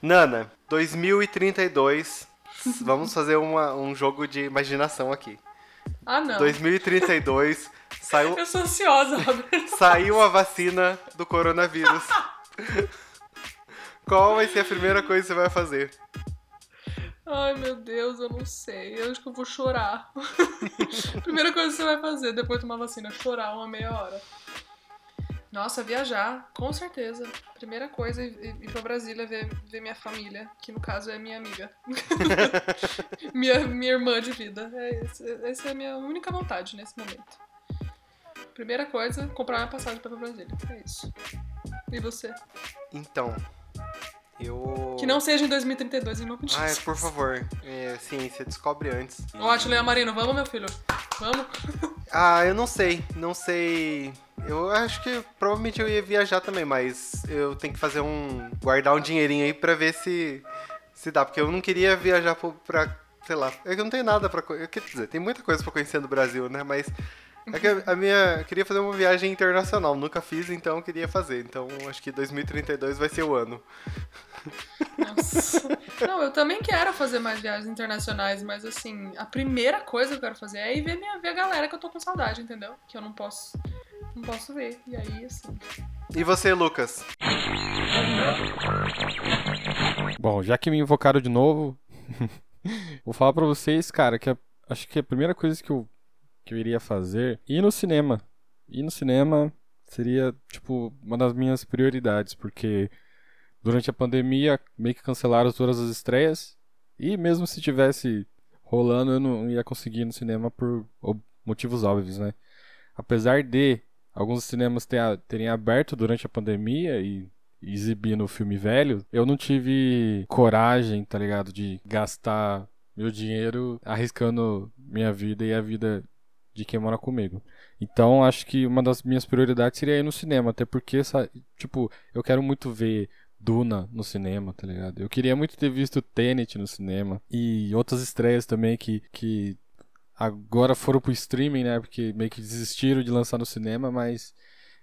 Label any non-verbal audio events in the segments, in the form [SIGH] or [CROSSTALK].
Nana, 2032. Vamos fazer uma, um jogo de imaginação aqui. Ah, não. 2032 saiu, Eu sou ansiosa, Roberto. saiu a vacina do coronavírus. [LAUGHS] Qual vai ser a primeira coisa que você vai fazer? Ai, meu Deus, eu não sei. Eu acho que eu vou chorar. [LAUGHS] Primeira coisa que você vai fazer depois de tomar vacina, chorar uma meia hora. Nossa, viajar, com certeza. Primeira coisa, ir, pra Brasília ver, ver minha família, que no caso é minha amiga. [LAUGHS] minha, minha irmã de vida. É, essa é a minha única vontade nesse momento. Primeira coisa, comprar minha passagem pra Brasília. É isso. E você? Então, eu. Que não seja em 2032, em nome de Jesus. por favor. É, ciência, descobre antes. Ó, Atila Marino, vamos, meu filho? Vamos? [LAUGHS] Ah, eu não sei. Não sei. Eu acho que provavelmente eu ia viajar também, mas eu tenho que fazer um. guardar um dinheirinho aí pra ver se. se dá. Porque eu não queria viajar pra. sei lá. É que eu não tenho nada pra. Quer dizer, tem muita coisa pra conhecer no Brasil, né? Mas. É que a minha. Eu queria fazer uma viagem internacional. Nunca fiz, então eu queria fazer. Então acho que 2032 vai ser o ano. Nossa. Não, eu também quero fazer mais viagens internacionais, mas assim, a primeira coisa que eu quero fazer é ir ver, minha, ver a galera que eu tô com saudade, entendeu? Que eu não posso. Não posso ver. E aí, assim. E você, Lucas? Bom, já que me invocaram de novo, [LAUGHS] vou falar pra vocês, cara, que a- acho que a primeira coisa que eu, que eu iria fazer ir no cinema. Ir no cinema seria, tipo, uma das minhas prioridades, porque durante a pandemia meio que cancelaram todas as estreias e mesmo se tivesse rolando eu não ia conseguir ir no cinema por motivos óbvios, né? Apesar de alguns cinemas ter- terem aberto durante a pandemia e exibindo o filme velho, eu não tive coragem, tá ligado, de gastar meu dinheiro arriscando minha vida e a vida de quem mora comigo. Então, acho que uma das minhas prioridades seria ir no cinema, até porque, sa- tipo, eu quero muito ver Duna no cinema, tá ligado? Eu queria muito ter visto Tenet no cinema e outras estreias também que, que agora foram pro streaming, né? Porque meio que desistiram de lançar no cinema, mas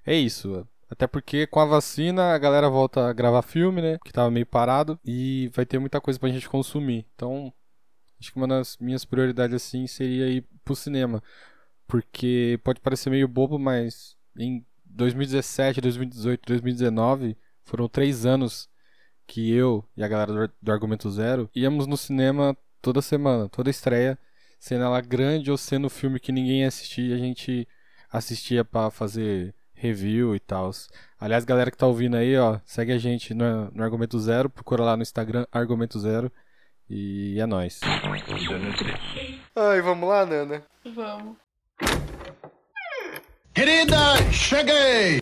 é isso. Até porque com a vacina a galera volta a gravar filme, né? Que tava meio parado. E vai ter muita coisa pra gente consumir. Então, acho que uma das minhas prioridades assim seria ir pro cinema. Porque pode parecer meio bobo, mas em 2017, 2018, 2019 foram três anos que eu e a galera do, do Argumento Zero íamos no cinema toda semana, toda estreia, sendo ela grande ou sendo filme que ninguém ia assistir, a gente assistia pra fazer review e tal. Aliás, galera que tá ouvindo aí, ó, segue a gente no, no Argumento Zero, procura lá no Instagram Argumento Zero e é nóis. Ai, vamos lá, Nana? Vamos. Querida, cheguei!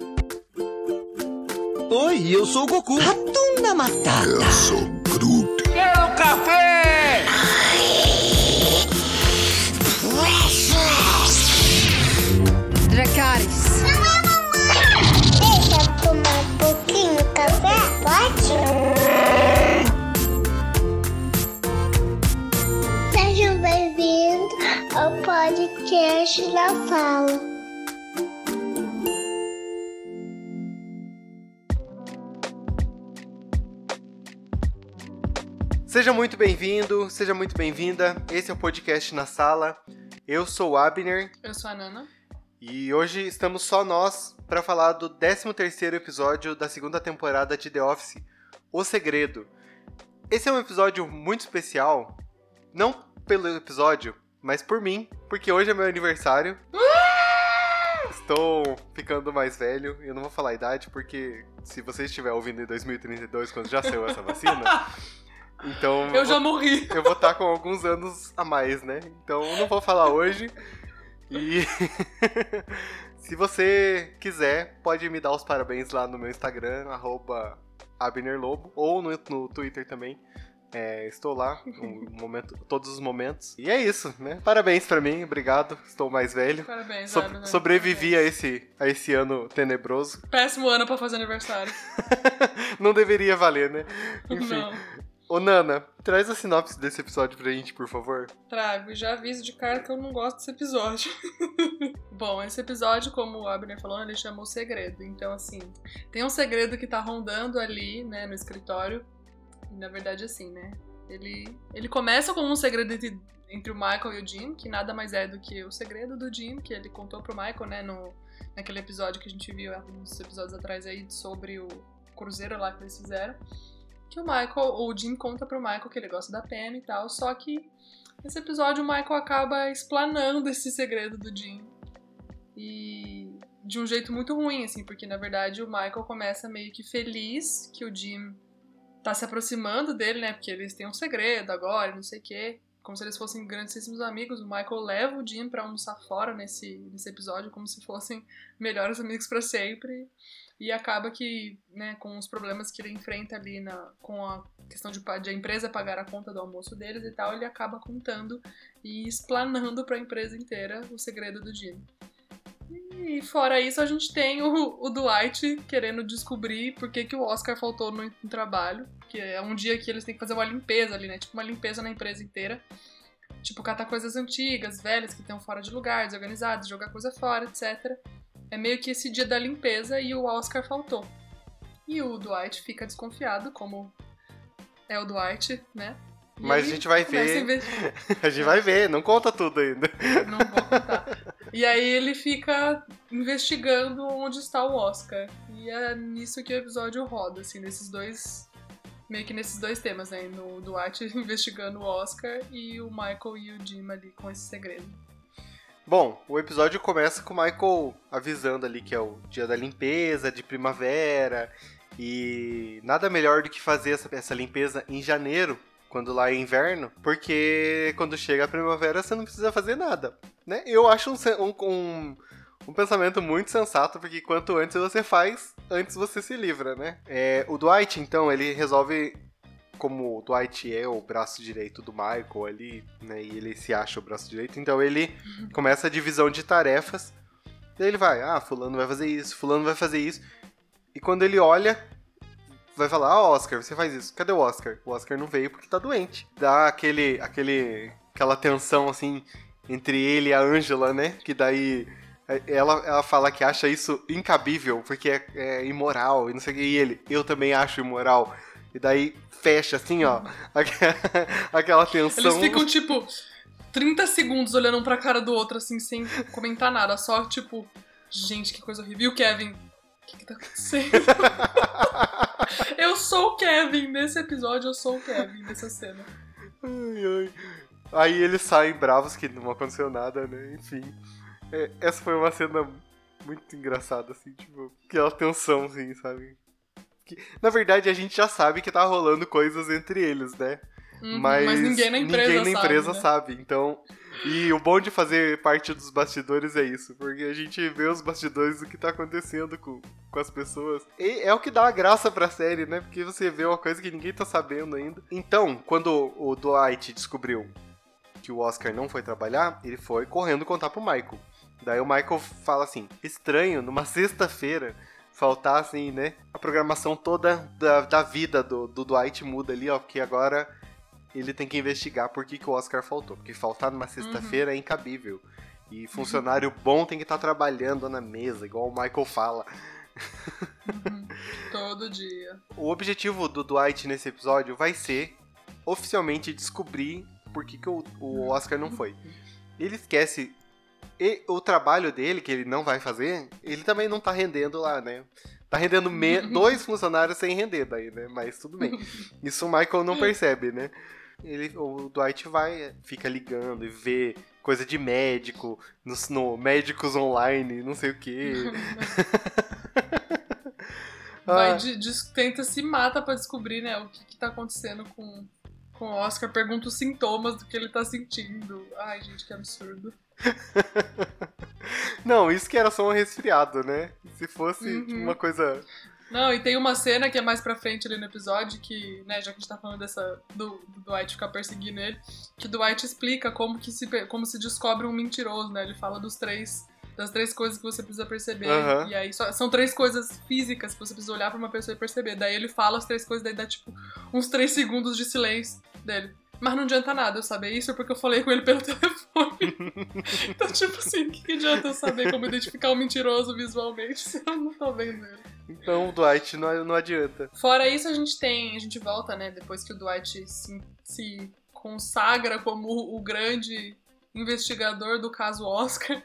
Oi, eu sou o Goku. Ratunda Matata. Eu sou Groot. Quero café! Dracarys. Deixa eu tomar um pouquinho de café, pode? Podcast da Fala. Seja muito bem-vindo, seja muito bem-vinda. Esse é o podcast na sala. Eu sou o Abner Eu sou a Nana. e hoje estamos só nós para falar do 13º episódio da segunda temporada de The Office, O Segredo. Esse é um episódio muito especial, não pelo episódio, mas por mim, porque hoje é meu aniversário. Estou ficando mais velho, eu não vou falar a idade porque se você estiver ouvindo em 2032 quando já saiu essa vacina, [LAUGHS] então Eu já morri. eu vou estar com alguns anos a mais, né? Então não vou falar hoje. E [LAUGHS] se você quiser, pode me dar os parabéns lá no meu Instagram, arroba AbnerLobo, ou no, no Twitter também. É, estou lá um [LAUGHS] momento, todos os momentos. E é isso, né? Parabéns pra mim, obrigado. Estou mais velho. Parabéns, So- Abner. sobrevivi a esse, a esse ano tenebroso. [LAUGHS] Péssimo ano pra fazer aniversário. Não deveria valer, né? [LAUGHS] Enfim. Não. Ô Nana, traz a sinopse desse episódio pra gente, por favor. Trago e já aviso de cara que eu não gosto desse episódio. Bom, esse episódio, como o Abner falou, ele chama o segredo. Então, assim, tem um segredo que tá rondando ali, né, no escritório. Na verdade, assim, né? Ele, ele começa com um segredo entre, entre o Michael e o Jim, que nada mais é do que o segredo do Jim, que ele contou pro Michael, né, no, naquele episódio que a gente viu uns episódios atrás aí sobre o cruzeiro lá que eles fizeram. Que o Michael, o Jim conta pro Michael que ele gosta da Pam e tal, só que nesse episódio o Michael acaba explanando [LAUGHS] esse segredo do Jim. E de um jeito muito ruim, assim, porque na verdade o Michael começa meio que feliz que o Jim tá se aproximando dele, né? Porque eles têm um segredo agora, não sei o quê. Como se eles fossem grandíssimos amigos. O Michael leva o Jim pra almoçar fora nesse, nesse episódio, como se fossem melhores amigos para sempre. E acaba que, né, com os problemas que ele enfrenta ali na, com a questão de, de a empresa pagar a conta do almoço deles e tal, ele acaba contando e explanando para a empresa inteira o segredo do Jim. E fora isso, a gente tem o, o Dwight querendo descobrir por que, que o Oscar faltou no, no, trabalho. Que é um dia que eles têm que fazer uma limpeza ali, né? Tipo, uma limpeza na empresa inteira. Tipo, catar coisas antigas, velhas, que estão fora de lugar, desorganizadas, jogar coisa fora, etc. É meio que esse dia da limpeza e o Oscar faltou. E o Dwight fica desconfiado, como é o Dwight, né? E Mas a gente vai ver. A, [LAUGHS] a gente vai ver, não conta tudo ainda. Não vou contar. E aí ele fica investigando onde está o Oscar. E é nisso que o episódio roda, assim, nesses dois. Meio que nesses dois temas, né? No Dwight [LAUGHS] investigando o Oscar e o Michael e o Jim ali com esse segredo. Bom, o episódio começa com o Michael avisando ali que é o dia da limpeza, de primavera. E nada melhor do que fazer essa, essa limpeza em janeiro, quando lá é inverno, porque quando chega a primavera você não precisa fazer nada, né? Eu acho um, um, um, pensamento muito sensato, porque quanto antes você faz, antes você se livra, né? É, o Dwight, então, ele resolve como o Dwight é o braço direito do Michael ali, né, e ele se acha o braço direito, então ele começa a divisão de tarefas. Daí ele vai, ah, fulano vai fazer isso, fulano vai fazer isso. E quando ele olha, vai falar, ah, Oscar, você faz isso. Cadê o Oscar? O Oscar não veio porque tá doente. Dá aquele, aquele, aquela tensão, assim, entre ele e a Angela, né? Que daí ela, ela fala que acha isso incabível, porque é, é imoral e não sei o que. E ele, eu também acho imoral. E daí fecha, assim, ó, [LAUGHS] aquela tensão. Eles ficam, tipo, 30 segundos olhando um pra cara do outro, assim, sem comentar nada. Só, tipo, gente, que coisa horrível. E o Kevin, o que, que tá acontecendo? [LAUGHS] eu sou o Kevin. Nesse episódio, eu sou o Kevin, nessa cena. Ai, ai. Aí eles saem bravos que não aconteceu nada, né? Enfim. É, essa foi uma cena muito engraçada, assim, tipo, aquela tensão, assim, sabe? Que, na verdade, a gente já sabe que tá rolando coisas entre eles, né? Uhum, mas, mas, ninguém na empresa, ninguém na empresa sabe, né? sabe. Então, e o bom de fazer parte dos bastidores é isso, porque a gente vê os bastidores do que tá acontecendo com, com as pessoas. E é o que dá a graça pra série, né? Porque você vê uma coisa que ninguém tá sabendo ainda. Então, quando o Dwight descobriu que o Oscar não foi trabalhar, ele foi correndo contar pro Michael. Daí o Michael fala assim: estranho, numa sexta-feira faltar, assim, né? A programação toda da, da vida do, do Dwight muda ali, ó, porque agora ele tem que investigar por que, que o Oscar faltou. Porque faltar numa sexta-feira Uhum. é incabível. E funcionário bom tem que estar trabalhando na mesa, igual o Michael fala. Uhum. Todo dia. O objetivo do Dwight nesse episódio vai ser oficialmente descobrir por que, que o, o Oscar não foi. Ele esquece. E o trabalho dele, que ele não vai fazer, ele também não tá rendendo lá, né? Tá rendendo [LAUGHS] dois funcionários sem render daí, né? Mas tudo bem. [LAUGHS] Isso o Michael não percebe, né? Ele, o Dwight vai, fica ligando e vê coisa de médico, no, no médicos online, não sei o quê. [LAUGHS] Vai de, de- tenta se mata pra descobrir, né, o que, que tá acontecendo com, com o Oscar. Pergunta os sintomas do que ele tá sentindo. Ai, gente, que absurdo. [LAUGHS] Não, isso que era só um resfriado, né? Se fosse Uhum. uma coisa. Não, e tem uma cena que é mais pra frente ali no episódio, que, né, já que a gente tá falando dessa. Do, do Dwight ficar perseguindo ele, que Dwight explica como que se, como se descobre um mentiroso, né? Ele fala dos três. Das três coisas que você precisa perceber. Aham. E aí só- são três coisas físicas que você precisa olhar pra uma pessoa e perceber. Daí ele fala as três coisas, daí dá tipo uns três segundos de silêncio dele. Mas não adianta nada eu saber isso porque eu falei com ele pelo [LAUGHS] telefone. então, tipo assim, o que, que adianta eu saber como identificar um mentiroso visualmente se eu não tô vendo ele? Então o Dwight não, não adianta. Fora isso, a gente tem. A gente volta, né? Depois que o Dwight se, se consagra como o grande investigador do caso Oscar.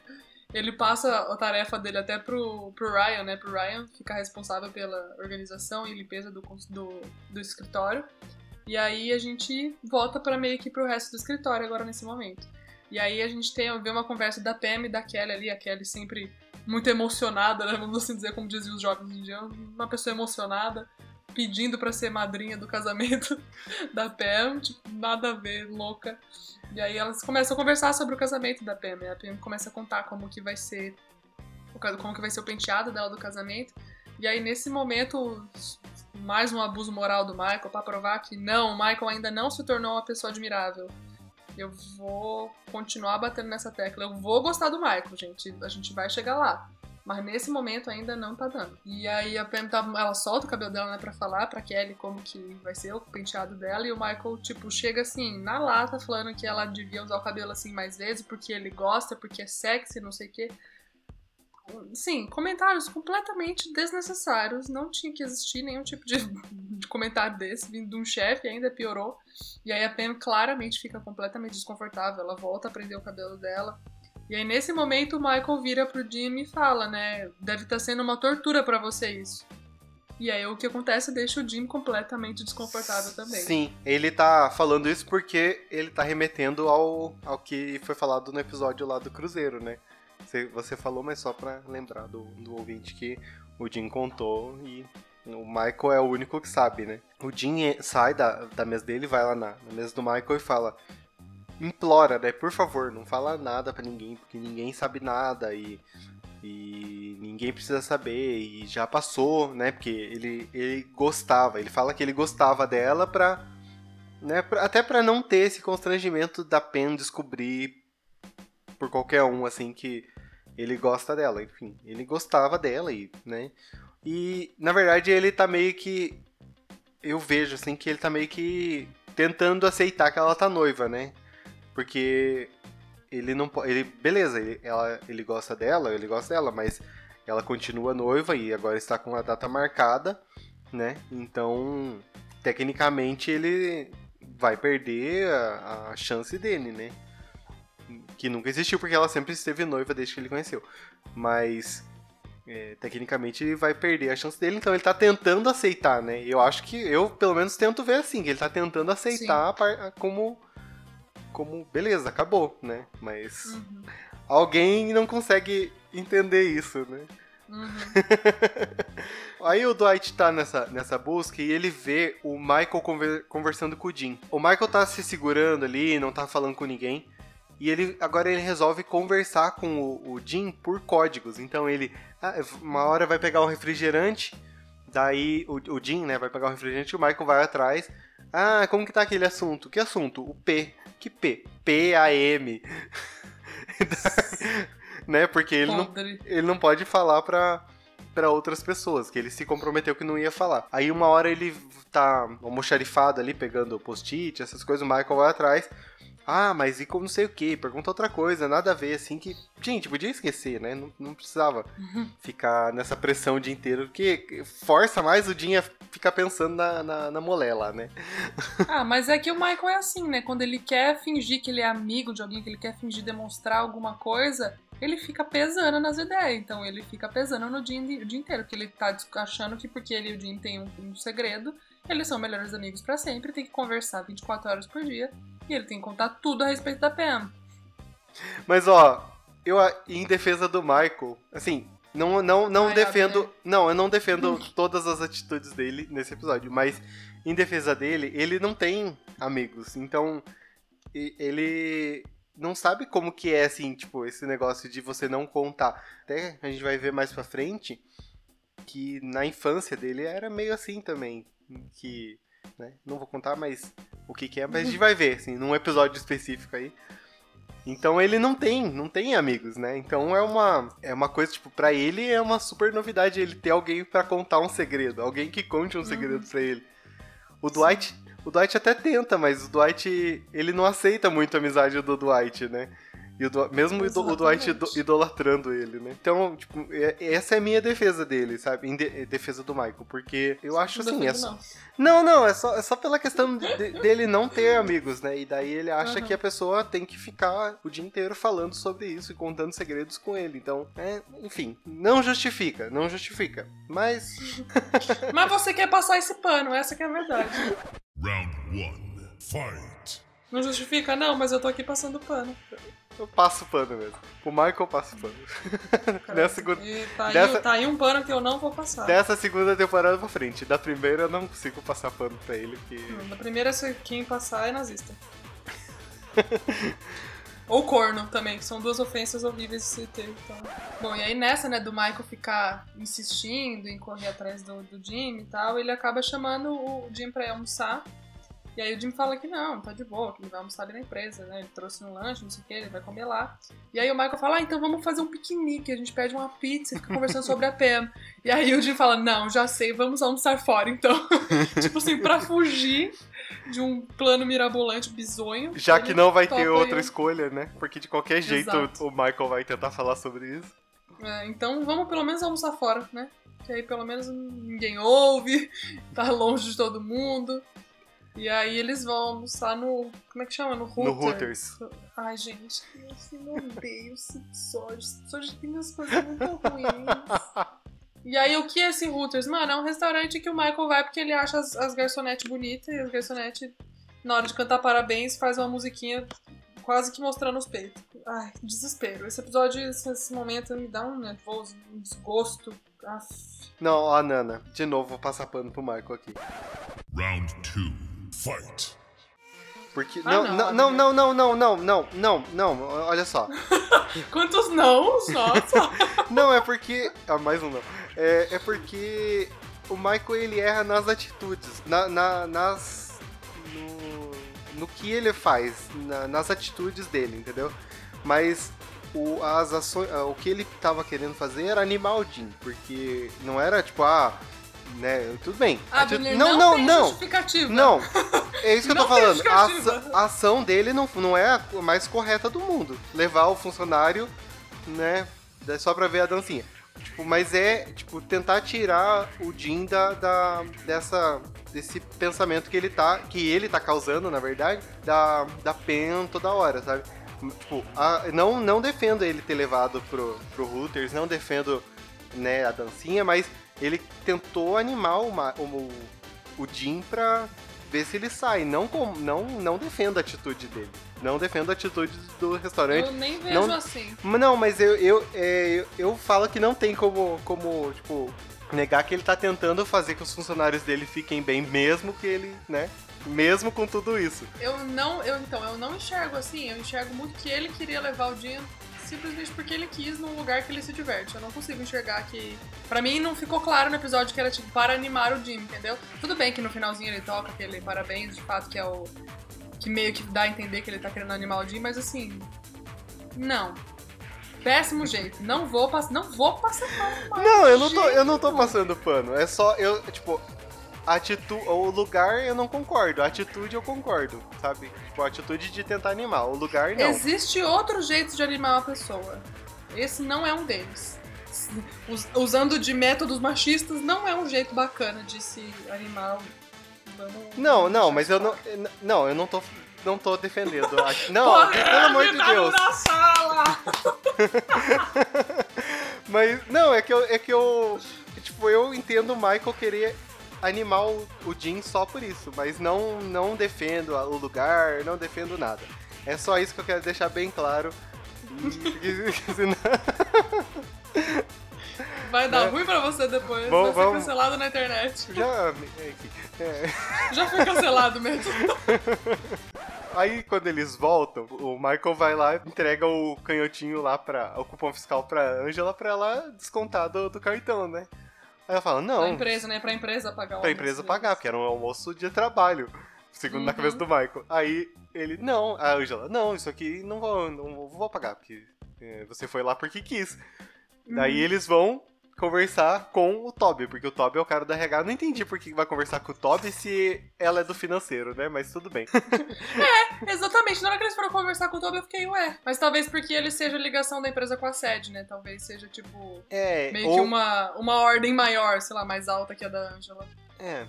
Ele passa a tarefa dele até pro, pro Ryan, né? Pro Ryan ficar responsável pela organização e limpeza do, do, do escritório. E aí a gente volta para meio que pro resto do escritório agora nesse momento. E aí a gente tem vê uma conversa da Pam e da Kelly ali, a Kelly sempre muito emocionada, né? Vamos assim dizer, como diziam os jovens hoje em dia, uma pessoa emocionada, pedindo para ser madrinha do casamento [LAUGHS] da Pam, tipo, nada a ver, louca. E aí elas começam a conversar sobre o casamento da Pam, e a Pam começa a contar como que vai ser como que vai ser o penteado dela do casamento. E aí nesse momento, mais um abuso moral do Michael para provar que não, o Michael ainda não se tornou uma pessoa admirável. Eu vou continuar batendo nessa tecla. Eu vou gostar do Michael, gente. A gente vai chegar lá. Mas nesse momento ainda não tá dando. E aí a Pam tá, ela solta o cabelo dela, né, pra falar pra Kelly como que vai ser o penteado dela. E o Michael, tipo, chega assim, na lata, falando que ela devia usar o cabelo assim mais vezes, porque ele gosta, porque é sexy, não sei o quê. Sim, comentários completamente desnecessários. Não tinha que existir nenhum tipo de, de comentário desse, vindo de um chefe, ainda piorou. E aí a Pam claramente fica completamente desconfortável. Ela volta a prender o cabelo dela. E aí, nesse momento, o Michael vira pro Jim e fala, né? Deve estar tá sendo uma tortura para você isso. E aí, o que acontece deixa o Jim completamente desconfortável também. Sim, ele tá falando isso porque ele tá remetendo ao, ao que foi falado no episódio lá do Cruzeiro, né? Você, falou, mas só pra lembrar do, do ouvinte que o Jim contou e o Michael é o único que sabe, né? O Jim sai da, da mesa dele, vai lá na, na mesa do Michael e fala: implora, né? Por favor, não fala nada para ninguém, porque ninguém sabe nada e, e ninguém precisa saber e já passou, né? Porque ele, ele gostava, ele fala que ele gostava dela pra, né? Pra, até para não ter esse constrangimento da Pen descobrir por qualquer um, assim, que ele gosta dela, enfim, ele gostava dela e, né? E na verdade ele tá meio que eu vejo assim que ele tá meio que tentando aceitar que ela tá noiva, né? Porque ele não pode. Ele, beleza, ele, ela, ele gosta dela, ele gosta dela, mas ela continua noiva e agora está com a data marcada, né? Então, tecnicamente, ele vai perder a, a chance dele, né? Que nunca existiu, porque ela sempre esteve noiva desde que ele conheceu. Mas, é, tecnicamente, ele vai perder a chance dele, então ele tá tentando aceitar, né? Eu acho que eu, pelo menos, tento ver assim, que ele tá tentando aceitar como como, beleza, acabou, né? Mas uhum. alguém não consegue entender isso, né? Uhum. [LAUGHS] Aí o Dwight tá nessa, nessa busca e ele vê o Michael conver, conversando com o Jim. O Michael tá se segurando ali, não tá falando com ninguém. E ele agora ele resolve conversar com o, o Jim por códigos. Então ele, ah, uma hora vai pegar um refrigerante, daí o, o Jim, né, vai pegar o refrigerante, o Michael vai atrás. Ah, como que tá aquele assunto? Que assunto? O P. Que P? P-A-M. [LAUGHS] né? Porque ele não, ele não pode falar pra, pra outras pessoas, que ele se comprometeu que não ia falar. Aí uma hora ele tá almoxarifado ali, pegando post-it, essas coisas, o Michael vai atrás. Ah, mas e como não sei o que? Pergunta outra coisa, nada a ver, assim, que. Gente, podia esquecer, né? Não, não precisava uhum. ficar nessa pressão o dia inteiro, porque força mais o dia ficar pensando na, na, na mulher lá, né? [LAUGHS] Ah, mas é que o Michael é assim, né? Quando ele quer fingir que ele é amigo de alguém, que ele quer fingir demonstrar alguma coisa, ele fica pesando nas ideias. Então ele fica pesando no dia, o dia inteiro, porque ele tá achando que porque ele e o Jim têm um, um segredo, eles são melhores amigos para sempre, tem que conversar 24 horas por dia e ele tem que contar tudo a respeito da Pam. Mas ó, eu em defesa do Michael, assim, não não não Ai, defendo, né? não, eu não defendo todas as atitudes dele nesse episódio, mas em defesa dele, ele não tem amigos. Então, ele não sabe como que é assim, tipo, esse negócio de você não contar. Até a gente vai ver mais pra frente que na infância dele era meio assim também, que né? Não vou contar mais o que, que é, mas a gente vai ver, assim, num episódio específico aí. Então ele não tem, não tem amigos, né? Então é uma, é uma coisa, tipo, pra ele é uma super novidade ele ter alguém para contar um segredo, alguém que conte um segredo uhum. pra ele. O Dwight, o Dwight até tenta, mas o Dwight, ele não aceita muito a amizade do Dwight, né? E o Du- mesmo o, Dwight idolatrando ele, né? Então, tipo, é- essa é a minha defesa dele, sabe? Em de- defesa do Michael. Porque eu acho assim. É só... não. Não, é só, é só pela questão de- dele não ter amigos, né? E daí ele acha Aham. que a pessoa tem que ficar o dia inteiro falando sobre isso e contando segredos com ele. Então, é, enfim, não justifica, não justifica. Mas. Mas você quer passar esse pano, essa que é a verdade. Round one. Fight. Não justifica? Não, mas eu tô aqui passando pano. Eu passo pano mesmo. O Michael eu passo pano. [LAUGHS] Nessa segunda, E tá aí, Dessa- tá aí um pano que eu não vou passar. dessa segunda temporada pra frente. Da primeira eu não consigo passar pano pra ele, porque. Da primeira, quem passar é nazista. [LAUGHS] Ou corno também, que são duas ofensas horríveis de se ter. Então. Bom, e aí nessa, né, do Michael ficar insistindo em correr atrás do, do Jim e tal, ele acaba chamando o Jim pra ir almoçar. E aí o Jim fala que não, tá de boa, que ele vai almoçar ali na empresa, né? Ele trouxe um lanche, não sei o que, ele vai comer lá. E aí o Michael fala, ah, então vamos fazer um piquenique, a gente pede uma pizza e fica conversando sobre a Pam. [LAUGHS] E aí o Jim fala, não, já sei, vamos almoçar fora, então. [LAUGHS] tipo assim, pra fugir de um plano mirabolante bizonho. Já que não vai ter outra escolha, né? Porque de qualquer jeito Exato. o Michael vai tentar falar sobre isso. É, então vamos pelo menos almoçar fora, né? Que aí pelo menos ninguém ouve, [LAUGHS] tá longe de todo mundo. E aí eles vão almoçar no. Como é que chama? No Hooters. No Hooters. Ai, gente, eu assim, eu odeio esse episódio. Esse episódio tem as coisas muito ruins. E aí, o que é esse Hooters? Mano, é um restaurante que o Michael vai porque ele acha as, as garçonetes bonitas e as garçonetes, na hora de cantar parabéns, faz uma musiquinha quase que mostrando os peitos. Ai, desespero. Esse episódio, esse, esse momento me dá um nervoso, um desgosto. Aff. Não, ó, Nana, de novo vou passar pano pro Michael aqui. Round two. Fight. Porque. Ah, não, não, não, não, não, não, não, não, não, não, não, olha só. [LAUGHS] Quantos não? Nossa! [LAUGHS] Não, é porque. Ah, mais um não. É, é porque o Michael ele erra nas atitudes. Na, na- nas. No, no que ele faz, na- nas atitudes dele, entendeu? Mas o, as ações, ah, o que ele tava querendo fazer era animar o Jim, porque não era tipo, ah, né, tudo bem. Ah, ati- não, não, não, não. justificativa. Não, é isso que eu tô Não falando. A, a ação dele não, não é a mais correta do mundo. Levar o funcionário, né, é só pra ver a dancinha. Tipo, mas é, tipo, tentar tirar o Jim da, da- dessa, desse pensamento que ele tá, que ele tá causando, na verdade, da, da Pen toda hora, sabe? Tipo, a- não, não defendo ele ter levado pro, pro Hooters, não defendo, né, a dancinha, mas ele tentou animar o, o, o Jim pra ver se ele sai. Não, não, não defendo a atitude dele. Não defendo a atitude do restaurante. Eu nem vejo Não- assim. Mas Não, mas eu, eu, é, eu, eu falo que não tem como, como, tipo, negar que ele tá tentando fazer que os funcionários dele fiquem bem, mesmo que ele, né? Mesmo com tudo isso. Eu não, eu então, eu não enxergo assim, eu enxergo muito que ele queria levar o Jim simplesmente porque ele quis num lugar que ele se diverte. Eu não consigo enxergar que. Pra mim não ficou claro no episódio que era tipo para animar o Jim, entendeu? Tudo bem que no finalzinho ele toca aquele parabéns, de fato, que é o. que meio que dá a entender que ele tá querendo animar o Jim, mas assim. Não. Péssimo jeito. Não vou, pass não vou passar pano mais. Não, eu não tô, Jeito eu não tô passando pano. É só, eu, tipo, atitude, o lugar eu não concordo. A atitude eu concordo, sabe? Tipo, a atitude de tentar animar. O lugar não. Existe outro jeito de animar uma pessoa. Esse não é um deles. Us- Usando de métodos machistas não é um jeito bacana de se animar. Vamos- Não, não, mas eu não, não, eu não tô, não tô defendendo. [LAUGHS] Não, Porra, pelo amor de Deus. na sala! [LAUGHS] Mas, não, é que eu, é que eu, tipo, eu entendo o Michael querer animar o, Jim só por isso, mas não, não defendo o lugar, não defendo nada. É só isso que eu quero deixar bem claro. [LAUGHS] Vai dar Né? ruim pra você depois. Bom, vai ser vamos- cancelado na internet. Já, enfim, é. Já foi cancelado mesmo. [LAUGHS] Aí quando eles voltam, o Michael vai lá, entrega o canhotinho lá pra. o cupom fiscal pra Angela pra ela descontar do, do cartão, né? Aí ela fala, não. Pra empresa, né? Pra empresa pagar o pra empresa pagar, porque era um almoço de trabalho. Segundo na Uhum. cabeça do Michael. Aí ele, não, a Angela, não, isso aqui não vou, não vou pagar, porque é, você foi lá porque quis. Daí Uhum. eles vão, conversar com o Toby, porque o Toby é o cara da RH. Eu não entendi por que vai conversar com o Toby se ela é do financeiro, né? Mas tudo bem. [LAUGHS] Exatamente, na hora que eles foram conversar com o Toby, eu fiquei, ué. Mas talvez porque ele seja a ligação da empresa com a sede, né? Talvez seja, tipo, É, meio ou- que uma, uma ordem maior, sei lá, mais alta que a da Angela. É.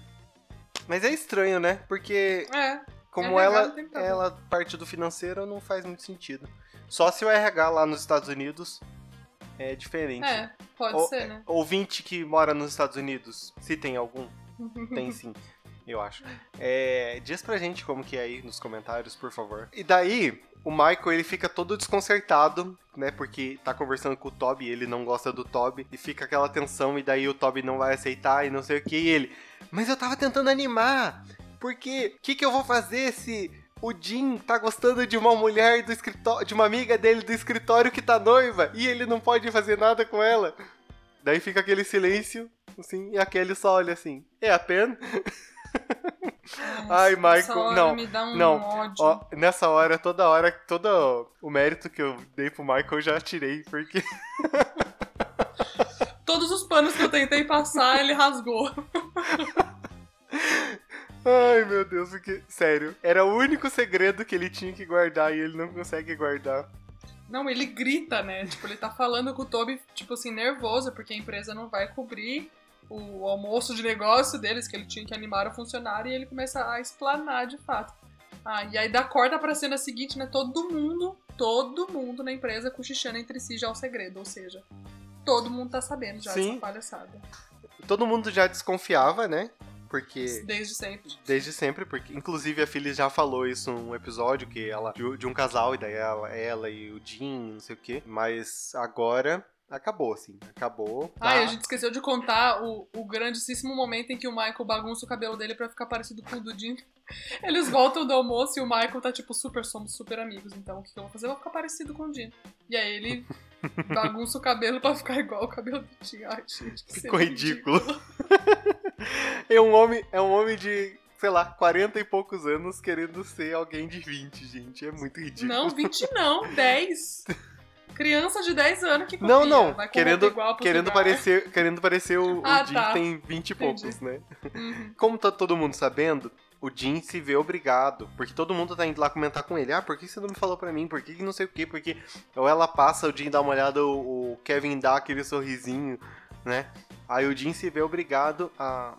Mas é estranho, né? Porque É, como ela, ela parte do financeiro, não faz muito sentido. Só se o RH lá nos Estados Unidos é diferente. é, pode Ou- ser, né? Ouvinte que mora nos Estados Unidos, se tem algum, [LAUGHS] tem sim, eu acho. É, diz pra gente como que é aí nos comentários, por favor. E daí, o Michael, ele fica todo desconcertado, né, porque tá conversando com o Toby, ele não gosta do Toby, e fica aquela tensão, e daí o Toby não vai aceitar, e não sei o que, e ele, mas eu tava tentando animar, porque o que que eu vou fazer se... O Jim tá gostando de uma mulher do escritório, de uma amiga dele do escritório que tá noiva e ele não pode fazer nada com ela. Daí fica aquele silêncio, assim, e a Kelly só olha assim. É a Pen? Ai, Essa Michael, não, Me dá um não. ódio. Ó, nessa hora, toda hora, todo o mérito que eu dei pro Michael eu já tirei, porque. Todos os panos que eu tentei passar, ele rasgou. [LAUGHS] Ai, meu Deus, porque. Sério, era o único segredo que ele tinha que guardar e ele não consegue guardar. Não, ele grita, né? Tipo, ele tá falando com o Toby, tipo assim, nervoso, porque a empresa não vai cobrir o almoço de negócio deles, que ele tinha que animar o funcionário, e ele começa a explanar de fato. Ah, e aí dá corda pra cena seguinte, né? Todo mundo, todo mundo na empresa cochichando entre si já o segredo, ou seja, todo mundo tá sabendo já Sim. dessa palhaçada. Todo mundo já desconfiava, né? Porque. Desde sempre. Desde sempre, porque inclusive a Phyllis já falou isso num episódio que ela de, de um casal e daí ela, ela e o Jim, não sei o quê. Mas agora acabou, assim, acabou. Ah, Tá? a gente esqueceu de contar o, o grandíssimo momento em que o Michael bagunça o cabelo dele pra ficar parecido com o do Jim. [LAUGHS] Eles voltam do almoço e o Michael tá tipo, super, somos super amigos, então o que eu vou fazer? Eu vou ficar parecido com o Jim. E aí ele [LAUGHS] bagunça o cabelo pra ficar igual o cabelo do Jim. Ai, gente, que Ficou cena ridículo. [LAUGHS] é um homem, é um homem de, sei lá, 40 e poucos anos querendo ser alguém de 20, gente. É muito ridículo. Não, 20 não, [LAUGHS] 10. Criança de 10 anos que Não, copia, não, com querendo, querendo lugares. parecer, querendo parecer o, Ah, o Jim tá. tem 20 e Entendi. poucos, né? Uhum. Como tá todo mundo sabendo, o Jim se vê obrigado, porque todo mundo tá indo lá comentar com ele, ah, por que você não me falou pra mim, por que que não sei o quê, porque... Ou ela passa, o Jim dá uma olhada, o, o Kevin dá aquele sorrisinho, né? Aí o Jim se vê obrigado a,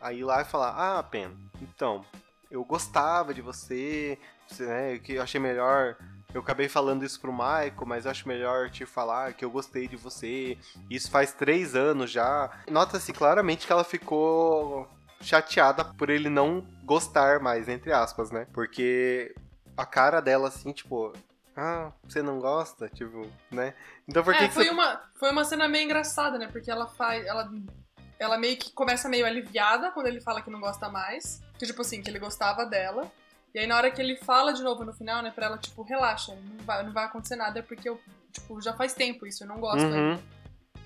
a ir lá e falar, ah, Pen, então, eu gostava de você, né, que eu achei melhor... Eu acabei falando isso pro Michael, mas acho melhor te falar que eu gostei de você. Isso faz três anos já. Nota-se claramente que ela ficou chateada por ele não gostar mais, entre aspas, né? Porque a cara dela, assim, tipo, ah, você não gosta? Tipo, né? Então por que, É, que foi, você. uma, foi uma cena meio engraçada, né? Porque ela faz. Ela, ela meio que começa meio aliviada quando ele fala que não gosta mais. Que, tipo assim, que ele gostava dela. E aí na hora que ele fala de novo no final, né, pra ela, tipo, relaxa, não vai, não vai acontecer nada, porque eu, tipo, já faz tempo isso, eu não gosto Uhum. ainda.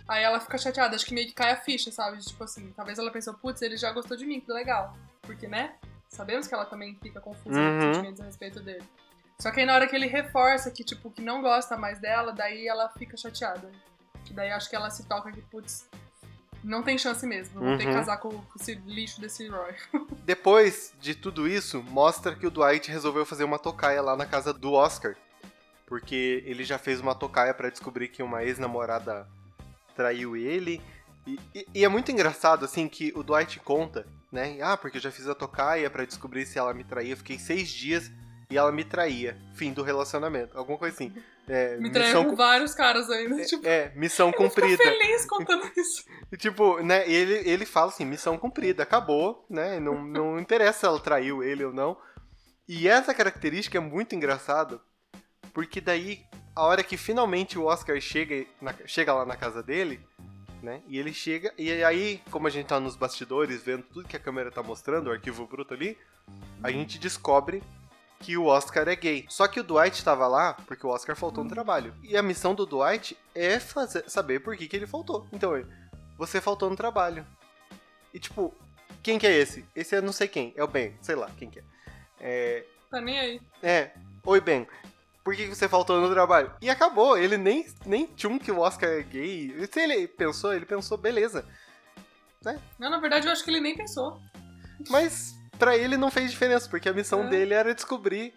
Aí ela fica chateada, acho que meio que cai a ficha, sabe? Tipo assim, talvez ela pensou, putz, ele já gostou de mim, que legal. Porque, né? Sabemos que ela também fica confusa Uhum. com os sentimentos a respeito dele. Só que aí na hora que ele reforça que, tipo, que não gosta mais dela, daí ela fica chateada. Que daí acho que ela se toca que, putz, não tem chance mesmo. Vou ter que Uhum. casar com, com esse lixo desse Roy. [LAUGHS] Depois de tudo isso, mostra que o Dwight resolveu fazer uma tocaia lá na casa do Oscar. Porque ele já fez uma tocaia pra descobrir que uma ex-namorada traiu ele. E, e- e é muito engraçado, assim, que o Dwight conta, né? Ah, porque eu já fiz a tocaia pra descobrir se ela me traía. Fiquei seis dias e ela me traía. Fim do relacionamento. Alguma coisa assim. É, [LAUGHS] Me traiu missão com vários caras ainda. tipo, é, missão fica cumprida. feliz contando [LAUGHS] isso. E, Tipo, né, ele, ele fala assim, missão cumprida, acabou, né? Não, não [LAUGHS] interessa se ela traiu ele ou não. E essa característica é muito engraçada, porque daí, a hora que finalmente o Oscar chega, na- chega lá na casa dele, né? E ele chega, e aí, como a gente tá nos bastidores, vendo tudo que a câmera tá mostrando, o arquivo bruto ali, a gente descobre que o Oscar é gay. Só que o Dwight tava lá porque o Oscar faltou no trabalho. E a missão do Dwight é fazer, saber por que, que ele faltou. Então, ele, você faltou no trabalho. E tipo, quem que é esse? Esse é não sei quem, é o Ben, sei lá quem que é. É, Tá nem aí. é, oi Ben, por que você faltou no trabalho? E acabou, ele nem, nem tchum que o Oscar é gay. Se ele pensou, ele pensou, beleza. Não, na verdade, eu acho que ele nem pensou. Mas pra ele não fez diferença, porque a missão É. dele era descobrir.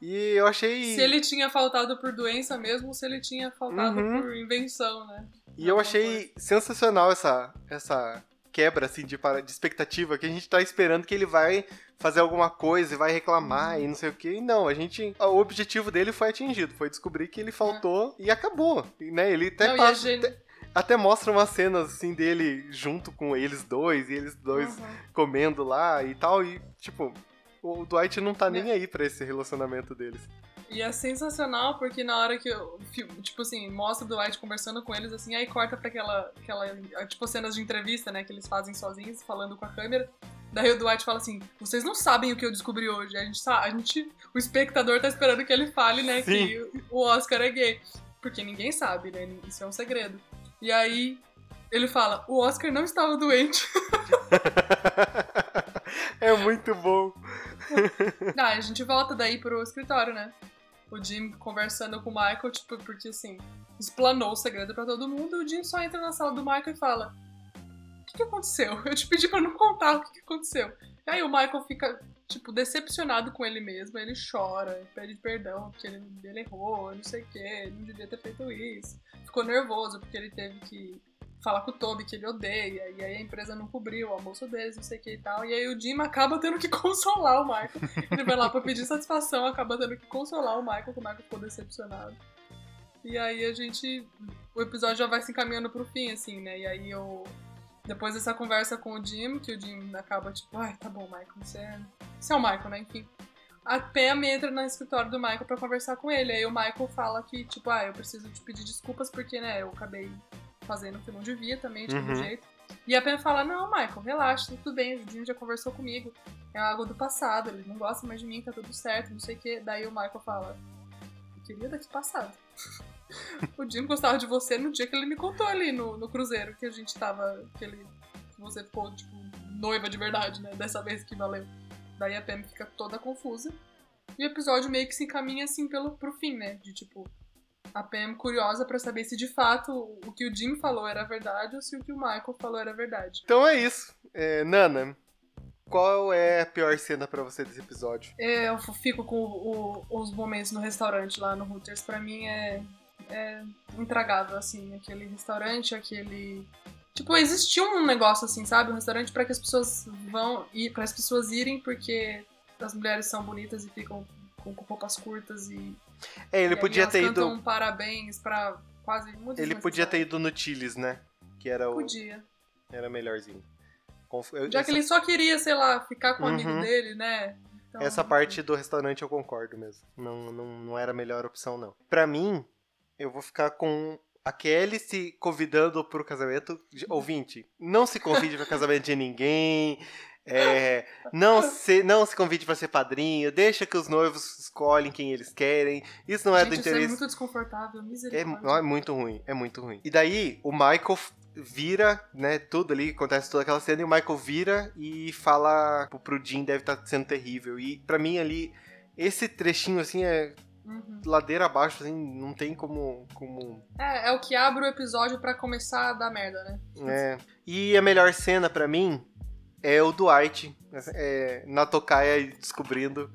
E eu achei. Se ele tinha faltado por doença mesmo, ou se ele tinha faltado Uhum. por invenção, né? E eu achei sensacional essa, essa quebra assim, de, para- de expectativa, que a gente tá esperando que ele vai fazer alguma coisa e vai reclamar e não sei o que. Não, a gente. O objetivo dele foi atingido, foi descobrir que ele faltou e acabou. E, né, ele até Não, passa. Até, mostra umas cenas assim dele junto com eles dois, e eles dois Uhum. comendo lá e tal. E, tipo, o Dwight não tá É. nem aí pra esse relacionamento deles. E é sensacional porque na hora que o filme, tipo assim, mostra o Dwight conversando com eles, assim, aí corta pra aquela, aquela, tipo, cenas de entrevista, né, que eles fazem sozinhos, falando com a câmera. Daí o Dwight fala assim, vocês não sabem o que eu descobri hoje. A gente, a gente o espectador tá esperando que ele fale, né, Sim. que o Oscar é gay. Porque ninguém sabe, né, isso é um segredo. E aí ele fala, o Oscar não estava doente. [LAUGHS] é muito bom. Ah, a gente volta daí pro escritório, né? O Jim conversando com o Michael, tipo, porque assim, explanou o segredo pra todo mundo, e o Jim só entra na sala do Michael e fala: O que, que aconteceu? [LAUGHS] Eu te pedi pra não contar o que, que aconteceu. E aí o Michael fica, tipo, decepcionado com ele mesmo, ele chora, pede perdão porque ele, ele errou, não sei o que, não devia ter feito isso. Ficou nervoso porque ele teve que falar com o Toby que ele odeia, e aí a empresa não cobriu o almoço deles, não sei o que e tal. E aí o Jim acaba tendo que [LAUGHS] consolar o Michael. Ele vai lá pra pedir satisfação, acaba tendo que consolar o Michael, que o Michael ficou decepcionado. E aí a gente. O episódio já vai se encaminhando pro fim, assim, né? E aí eu. Depois dessa conversa com o Jim, que o Jim acaba tipo, ai, tá bom, Michael, você. Você é o Michael, né? Enfim. A Pam entra no escritório do Michael pra conversar com ele. Aí o Michael fala que, tipo, ah, eu preciso te pedir desculpas porque, né, eu acabei fazendo o que não devia também, de todo Uhum. jeito. E a Pam fala, não, Michael, relaxa, tudo bem, o Jim já conversou comigo. É algo do passado, ele não gosta mais de mim, tá tudo certo, não sei o quê. Daí o Michael fala, eu queria daqui passado. [LAUGHS] o Jim gostava de você no dia que ele me contou ali no, no cruzeiro, que a gente tava. que ele. que você ficou, tipo, noiva de verdade, né? Dessa vez que valeu. Daí a Pam fica toda confusa. E o episódio meio que se encaminha assim pelo, pro fim, né? De tipo, a Pam curiosa pra saber se de fato o que o Jim falou era verdade ou se o que o Michael falou era verdade. Então é isso. É, Nana, qual é a pior cena pra você desse episódio? É, Eu fico com o- o- os momentos no restaurante lá no Hooters. Pra mim é, é intragável, assim. Aquele restaurante, aquele. Tipo, existiu um negócio assim, sabe? Um restaurante pra que as pessoas vão ir, para as pessoas irem porque as mulheres são bonitas e ficam com roupas curtas e. É, ele e podia ter ido. parabéns pra quase muito Ele podia ter ido no Chilis, né? Que era o. Podia. Era melhorzinho. Conf- eu- Já essa, que ele só queria, sei lá, ficar com o amigo Uhum. dele, né? Então, essa parte do restaurante eu concordo mesmo. Não, não, não era a melhor opção, não. Pra mim, eu vou ficar com a Kelly se convidando pro casamento. Ouvinte, não se convide pro casamento de ninguém. é, não, se, não se convide pra ser padrinho. Deixa que os noivos escolhem quem eles querem. Isso não é Gente, do isso é interesse. muito desconfortável, É, misericórdia. não, é muito ruim, é muito ruim. E daí, o Michael vira, né, tudo ali, acontece toda aquela cena, e o Michael vira e fala pro- Jim deve estar sendo terrível. E pra mim ali, esse trechinho, assim, é Uhum. ladeira abaixo, assim, não tem como... como É, é o que abre o episódio pra começar a dar merda, né? é. E a melhor cena pra mim é o Dwight, é, na tocaia descobrindo.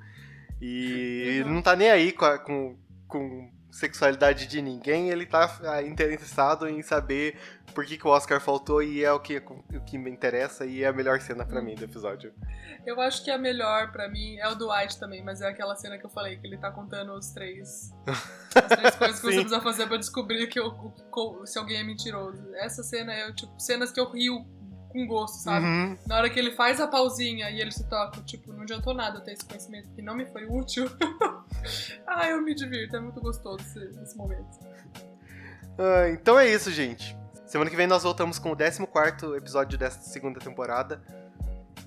E ele não tá nem aí com, a- com, com sexualidade de ninguém, ele tá ah, interessado em saber por que, que o Oscar faltou e é o que, o que me interessa e é a melhor cena pra mim do episódio. Eu acho que a melhor pra mim é o do White também, mas é aquela cena que eu falei, que ele tá contando os três. As três coisas que [LAUGHS] você precisa fazer pra descobrir que eu- se alguém é mentiroso. Essa cena é tipo cenas que eu rio com gosto, sabe? Uhum. Na hora que ele faz a pausinha e ele se toca, tipo, não adiantou nada ter esse conhecimento que não me foi útil. [LAUGHS] [LAUGHS] ah, eu me divirto, é muito gostoso esse, esse momento. Ah, então é isso, gente. Semana que vem nós voltamos com o 14 episódio desta segunda temporada.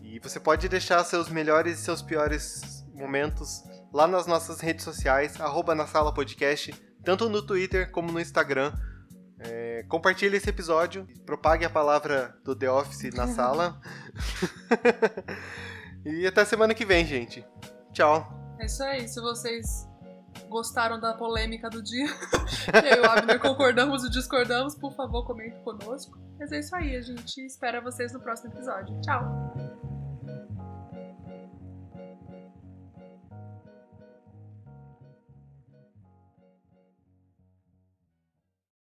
E você pode deixar seus melhores e seus piores momentos lá nas nossas redes sociais, arroba na sala podcast, tanto no Twitter como no Instagram. É, compartilhe esse episódio, propague a palavra do The Office na [LAUGHS] sala. [LAUGHS] e até semana que vem, gente. Tchau. É isso aí, se vocês gostaram da polêmica do dia. [LAUGHS] eu e o Abner concordamos e discordamos. Por favor, comentem conosco. Mas é isso aí, a gente espera vocês no próximo episódio. Tchau!